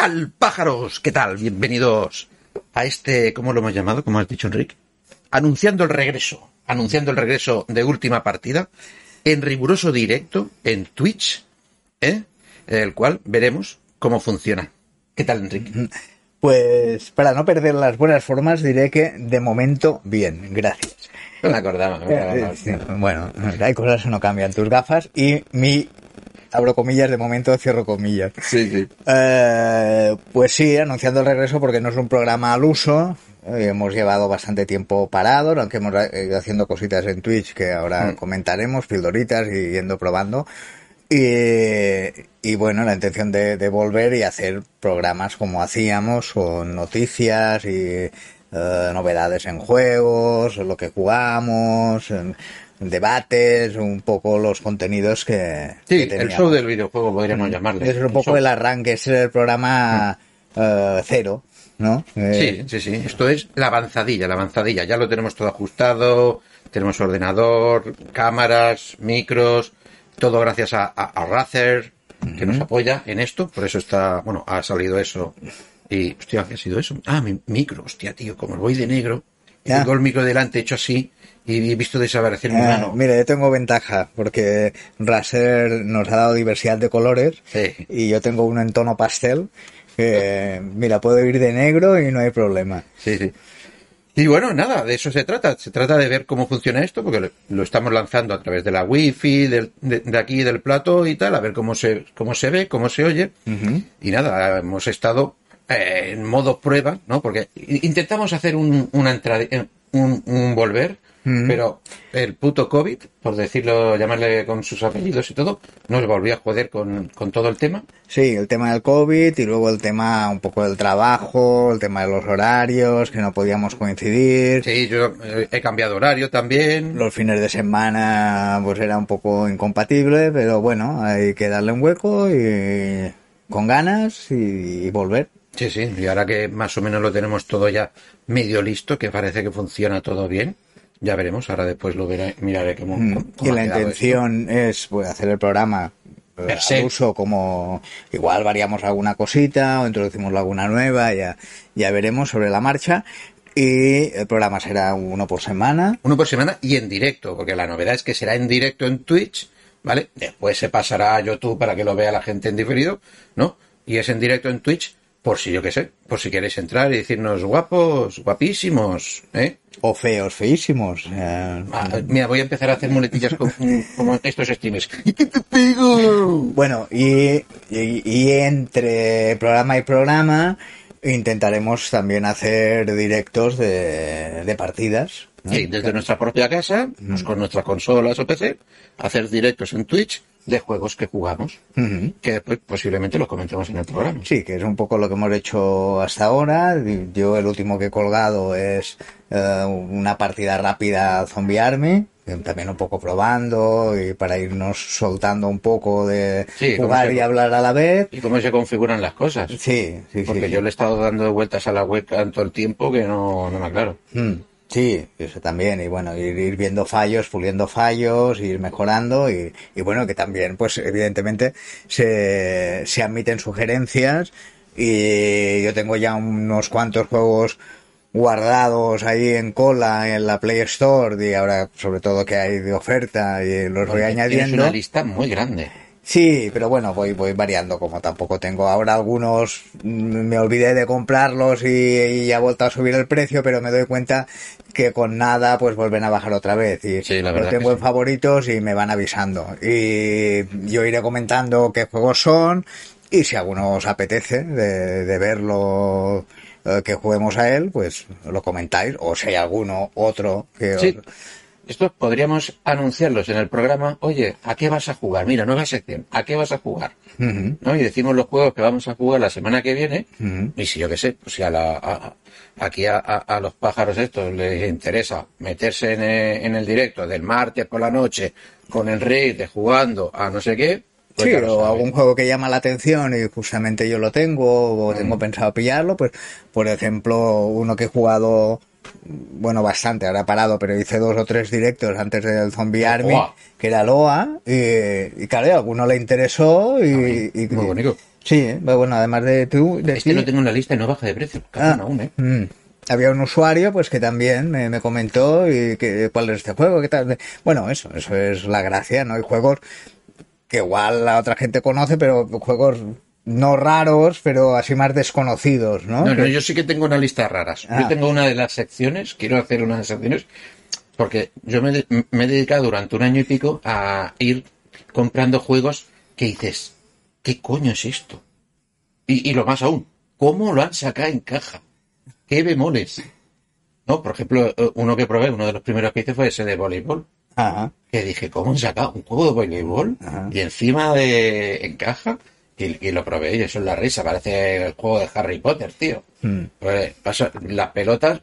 Tal, pájaros? ¿Qué tal? Bienvenidos a este, ¿cómo lo hemos llamado? ¿Cómo has dicho, Enrique? Anunciando el regreso, anunciando el regreso de última partida, en riguroso directo, en Twitch, ¿eh? el cual veremos cómo funciona. ¿Qué tal, Enrique? Pues para no perder las buenas formas diré que de momento bien, gracias. No me acordaba. no me acordaba. Eh, sí, bueno, hay cosas que no cambian. Tus gafas y mi, abro comillas, de momento cierro comillas. Sí, sí. Eh, pues sí, anunciando el regreso porque no es un programa al uso. Eh, hemos llevado bastante tiempo parado, aunque hemos ido haciendo cositas en Twitch que ahora Mm. comentaremos, pildoritas y yendo probando. Y, y bueno, la intención de, de volver y hacer programas como hacíamos, con noticias y eh, novedades en juegos, lo que jugamos, en debates, un poco los contenidos que, Sí, que el show del videojuego podríamos llamarle. Es un poco el arranque, es el programa eh, cero, ¿no? Eh, Sí, sí, sí. Esto es la avanzadilla, la avanzadilla. Ya lo tenemos todo ajustado. Tenemos ordenador, cámaras, micros, todo gracias a, a, a Razer, que nos apoya en esto. Por eso está, bueno, ha salido eso. Y, hostia, ¿qué ha sido eso? Ah, mi micro, hostia, tío, como voy de negro, y tengo el micro delante hecho así, y he visto desaparecer mi eh, mano. mira, yo tengo ventaja porque Razer nos ha dado diversidad de colores Sí. y yo tengo uno en tono pastel. Que, mira, puedo ir de negro y no hay problema. Sí, sí. Y bueno, nada, de eso se trata. Se trata de ver cómo funciona esto, porque lo, estamos lanzando a través de la wifi, del, de, de aquí del plato y tal, a ver cómo se, cómo se ve, cómo se oye. Y nada, hemos estado eh, en modo prueba, ¿no? Porque intentamos hacer un, una entrada, eh, un, un volver, pero el puto COVID, por decirlo, llamarle con sus apellidos y todo, nos volvió a joder con, con todo el tema. Sí, el tema del COVID y luego el tema un poco del trabajo, el tema de los horarios, que no podíamos coincidir. Sí, yo eh, he cambiado horario también. Los fines de semana pues era un poco incompatible, pero bueno, hay que darle un hueco y con ganas y, y volver. Sí, sí, y ahora que más o menos lo tenemos todo ya medio listo, que parece que funciona todo bien, ya veremos, ahora después lo veré, miraré cómo, cómo- Y la intención es pues, hacer el programa eh, al uso como igual variamos alguna cosita o introducimos alguna nueva, ya, ya veremos sobre la marcha. Y el programa será uno por semana. Uno por semana y en directo, porque la novedad es que será en directo en Twitch, ¿vale? Después se pasará a YouTube para que lo vea la gente en diferido, ¿no? Y es en directo en Twitch, por si yo qué sé, por si queréis entrar y decirnos guapos, guapísimos, ¿eh? O feos, feísimos. eh, Ah, mira, voy a empezar a hacer muletillas con- como estos streamers. ¿Y qué te pego? Bueno, y, y, y entre programa y programa intentaremos también hacer directos de, de partidas. ¿no? Sí, desde nuestra propia casa, pues con nuestras consolas o PC, hacer directos en Twitch de juegos que jugamos, que después posiblemente los comentemos en el programa. Sí, que es un poco lo que hemos hecho hasta ahora. Yo el último que he colgado es eh, una partida rápida Zombie Army, también un poco probando y para irnos soltando un poco de Sí, jugar se- y hablar a la vez. ¿Y cómo se configuran las cosas? Sí, sí, Porque sí. yo le he estado dando vueltas a la webcam todo el tiempo que no, no me aclaro. Mm, Sí, eso también, y bueno, ir, ir viendo fallos, puliendo fallos, ir mejorando, y, y bueno, que también, pues evidentemente, se, se admiten sugerencias, y yo tengo ya unos cuantos juegos guardados ahí en cola en la Play Store, y ahora sobre todo que hay de oferta, y los voy Porque añadiendo. una lista muy grande. Sí, pero bueno, voy, voy variando, como tampoco tengo ahora algunos, mm, me olvidé de comprarlos y, y ha vuelto a subir el precio, pero me doy cuenta que con nada pues vuelven a bajar otra vez y Sí, la verdad tengo que en sí. favoritos y me van avisando y yo iré comentando qué juegos son y si alguno os apetece de, de verlo eh, que juguemos a él, pues lo comentáis o si hay alguno otro que os- Sí. Esto podríamos anunciarlos en el programa, oye, ¿a qué vas a jugar? Mira, nueva sección, ¿a qué vas a jugar? ¿No? Y decimos los juegos que vamos a jugar la semana que viene, y si yo qué sé, pues si a la, a- aquí a, los pájaros estos les interesa meterse en el, en el directo del martes por la noche con el rey de jugando a no sé qué, pues Sí, o algún juego que llama la atención y justamente yo lo tengo o tengo pensado pillarlo, pues por ejemplo uno que he jugado, bueno, bastante, ahora parado, pero hice dos o tres directos antes del Zombie Army, que era Loa, y, y claro, a alguno le interesó y... y- muy bonito. Sí, pero bueno, además de tú... De Es que ti- lo tengo en la lista y no baja de precio, Ah, aún, ¿eh? mm. Había un usuario pues que también me, me comentó y que cuál es este juego, qué tal. Bueno, eso, eso es la gracia, ¿no? Hay juegos que igual la otra gente conoce, pero juegos no raros, pero así más desconocidos, ¿no? No, no, yo sí que tengo una lista de raras. Ah. Yo tengo una de las secciones, quiero hacer una de las secciones, porque yo me, me he dedicado durante un año y pico a ir comprando juegos que dices, ¿qué coño es esto? Y, y lo más aún, ¿cómo lo han sacado en caja? ¿Qué bemoles? No, por ejemplo, eh, uno que probé, uno de los primeros que hice fue ese de voleibol. Ajá. Que dije, ¿cómo han sacado un juego de voleibol? Ajá. Y encima de en caja, y, y lo probé, y eso es la risa, parece el juego de Harry Potter, tío. Mm. Pues pasa, las pelotas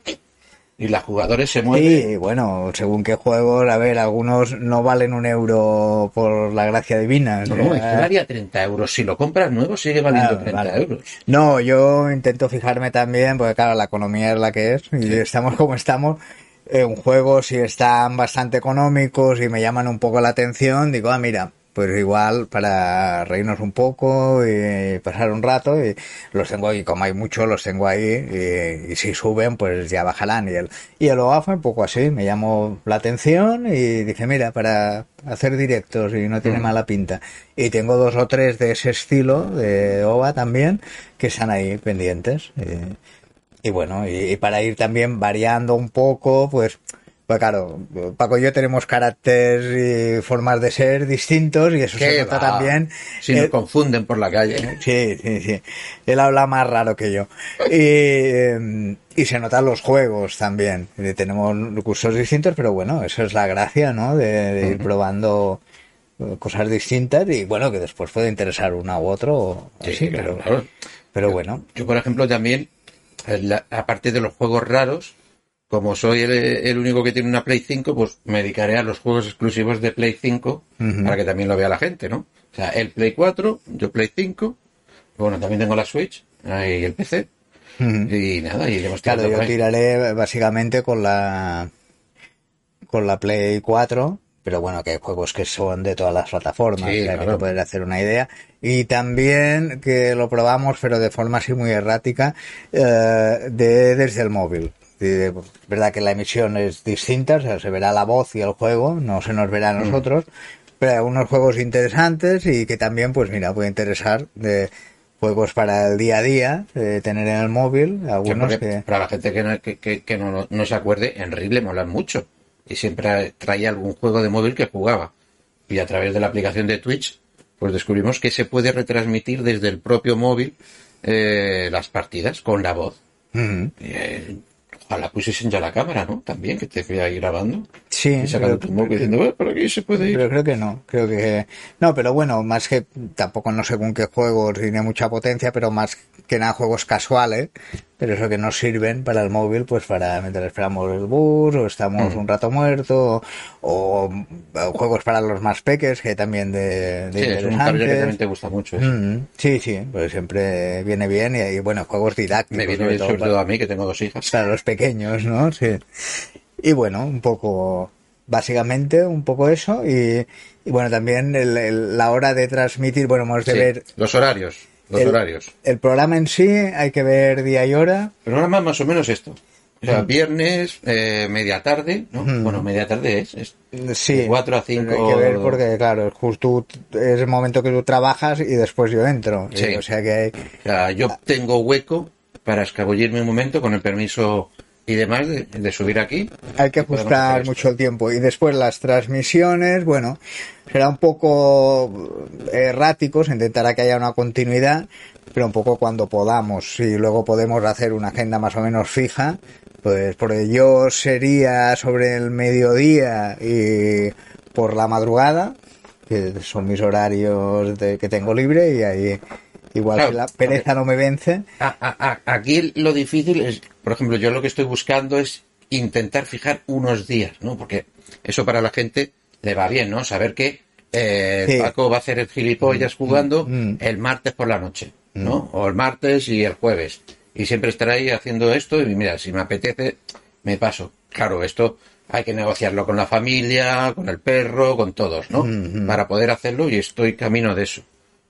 y los jugadores se mueven. Sí, bueno, según qué juegos, a ver, algunos no valen un euro por la gracia divina. No, es que valía 30 euros. Si lo compras nuevo, sigue valiendo Ah, 30 vale. euros. No, yo intento fijarme también, porque claro, la economía es la que es, y estamos como estamos. En juegos, si están bastante económicos y me llaman un poco la atención, digo, ah, mira, pues igual para reírnos un poco y pasar un rato, y los tengo ahí, como hay muchos, los tengo ahí, y, y si suben, pues ya bajarán. Y el, y el OA fue un poco así, me llamó la atención y dije, mira, para hacer directos y no tiene mala pinta. Y tengo dos o tres de ese estilo, de OVA también, que están ahí pendientes. Y, y bueno, y, y para ir también variando un poco, pues, pues claro, Paco y yo tenemos carácter y formas de ser distintos y eso se ¿Qué nota va? también. Si Eh, nos confunden por la calle. ¿eh? Sí, sí, sí. Él habla más raro que yo. Y, eh, y se notan los juegos también. Eh, Tenemos recursos distintos, pero bueno, eso es la gracia, ¿no? De, de ir probando eh, cosas distintas y bueno, que después puede interesar una u otro. o Sí, así, claro, pero, claro. pero bueno. Yo, por ejemplo, también, eh, aparte de los juegos raros, como soy el, el único que tiene una Play 5, pues me dedicaré a los juegos exclusivos de Play 5 Ujú. para que también lo vea la gente, ¿no? O sea, el Play 4, yo Play 5, bueno, también tengo la Switch y el PC. Ujú. Y nada, y Claro, yo tiraré básicamente con la con la Play 4, pero bueno, que hay juegos que son de todas las plataformas, Sí, o sea, que te puedes hacer una idea. Y también que lo probamos, pero de forma así muy errática, eh, de desde el móvil. De- verdad que la emisión es distinta, o sea, se verá la voz y el juego, no se nos verá a Mm. nosotros, pero hay unos juegos interesantes y que también, pues mira, puede interesar de juegos para el día a día, de tener en el móvil, algunos que... Para la gente que no, que, que- que no, no se acuerde, en Rible molan mucho. Y siempre traía algún juego de móvil que jugaba. Y a través de la aplicación de Twitch, pues descubrimos que se puede retransmitir desde el propio móvil eh, las partidas con la voz. Ujú. Eh, ojalá pusiesen ya la cámara, ¿no? También, que te fui ahí grabando. Sí, Y sacando pero- diciendo, "Eh, aquí se puede ir. Pero creo que no, creo que no, pero bueno, más que tampoco no sé con qué juegos tiene mucha potencia, pero más que nada juegos casuales, pero eso que nos sirven para el móvil, pues para mientras esperamos el bus o estamos Mm. un rato muerto o, o juegos para los más peques que también de, de Sí, es un cambio que también te gusta mucho. Mm, sí, sí, pues siempre viene bien y, y, bueno, juegos didácticos. Me viene sobre bien, todo sobre para- todo a mí, que tengo dos hijas. para los pequeños, ¿no? Sí. Y bueno, un poco, básicamente, un poco eso. Y, y bueno, también el- el- la hora de transmitir, bueno, hemos de Sí, ver Los horarios. Los el, horarios. el programa en sí, hay que ver día y hora. El programa más o menos esto. O sea, Mm. viernes, eh, media tarde, ¿no? Mm. Bueno, media tarde es, es Sí. De cuatro a pero cinco. Hay que ver porque, claro, es justo es el momento que tú trabajas y después yo entro. Sí. O sea que hay... O sea, yo tengo hueco para escabullirme un momento con el permiso y demás de, de subir aquí. Hay que Y ajustar mucho el tiempo. Y después las transmisiones, bueno, será un poco errático, se intentará que haya una continuidad, pero un poco cuando podamos. Si luego podemos hacer una agenda más o menos fija, pues porque yo sería sobre el mediodía y por la madrugada, que son mis horarios de, que tengo libre, y ahí igual Claro, que la pereza no me vence. A- a- a- aquí lo difícil es, por ejemplo, yo lo que estoy buscando es intentar fijar unos días, ¿no? Porque eso para la gente le va bien, ¿no? Saber que eh, Sí. Paco va a hacer el gilipollas jugando mm. el martes por la noche, ¿no? O el martes y el jueves. Y siempre estará ahí haciendo esto y mira, si me apetece, me paso. Claro, esto hay que negociarlo con la familia, con el perro, con todos, ¿no? Para poder hacerlo y estoy camino de eso.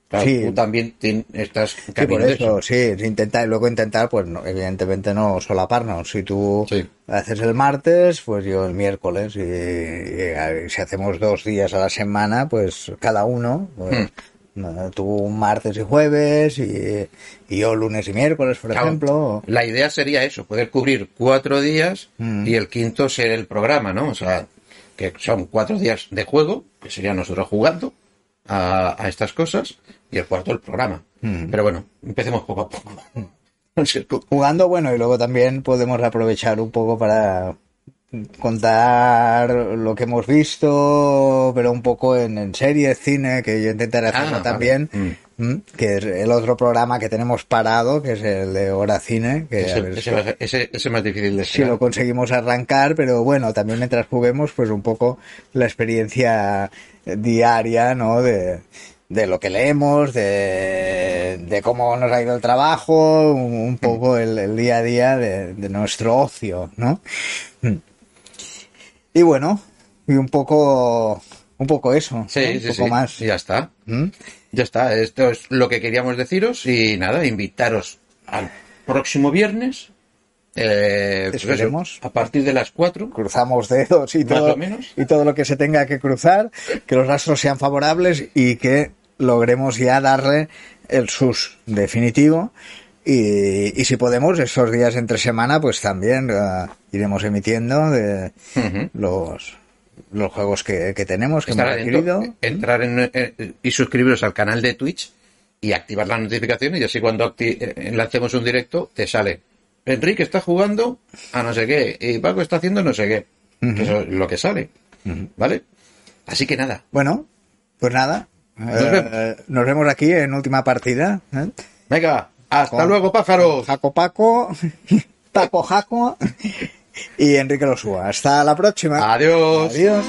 Claro, Sí. tú también estás Sí, por eso, eso. sí, intentar, y luego intentar, pues no, evidentemente no solaparnos. Si tú Sí. haces el martes, pues yo el miércoles, y, si hacemos dos días a la semana, pues cada uno, pues, Hmm. tú martes y jueves, y, y yo lunes y miércoles, por Claro, ejemplo. La idea sería eso, poder cubrir cuatro días Mm. y el quinto ser el programa, ¿no? O sea, que son cuatro días de juego, que sería nosotros jugando a, a estas cosas, y el cuarto el programa. Mm. Pero bueno, empecemos poco a poco. Jugando, bueno, y luego también podemos aprovechar un poco para contar lo que hemos visto, pero un poco en, en series, cine, que yo intentaré hacerlo Ah, vale. también, Mm. ¿M? que es el otro programa que tenemos parado, que es el de Hora Cine, que a ese, ver a ser- ese- ese es más difícil de si lo conseguimos arrancar, pero bueno, también mientras juguemos, pues un poco la experiencia diaria, ¿no? De, de lo que leemos, de, de cómo nos ha ido el trabajo, un, un poco el, el día a día de, de nuestro ocio, ¿no? Mm. Y bueno, y un poco, un poco eso, Sí, ¿no? un sí, poco sí. más. Ya está. ¿Mm? Ya está. Esto es lo que queríamos deciros y nada, invitaros al próximo viernes. eh, pues Esperemos. a partir de las 4. cruzamos dedos y todo, menos. y todo lo que se tenga que cruzar, que los astros sean favorables y que logremos ya darle el sus definitivo. Y, y si podemos, esos días entre semana, pues también eh, iremos emitiendo de los, los juegos que, que tenemos, que Estar hemos adquirido. entrar en, eh, y suscribiros al canal de Twitch y activar las notificaciones y así cuando eh, lancemos un directo te sale Enrique está jugando a no sé qué y Paco está haciendo no sé qué. Eso es lo que sale. ¿Vale? Así que nada. Bueno, pues nada. eh, vemos. nos vemos aquí en última partida. ¿eh? Venga, hasta Con- luego pájaros. Jaco Paco, Paco Jaco y Enrique Losúa. Hasta la próxima. Adiós. Adiós.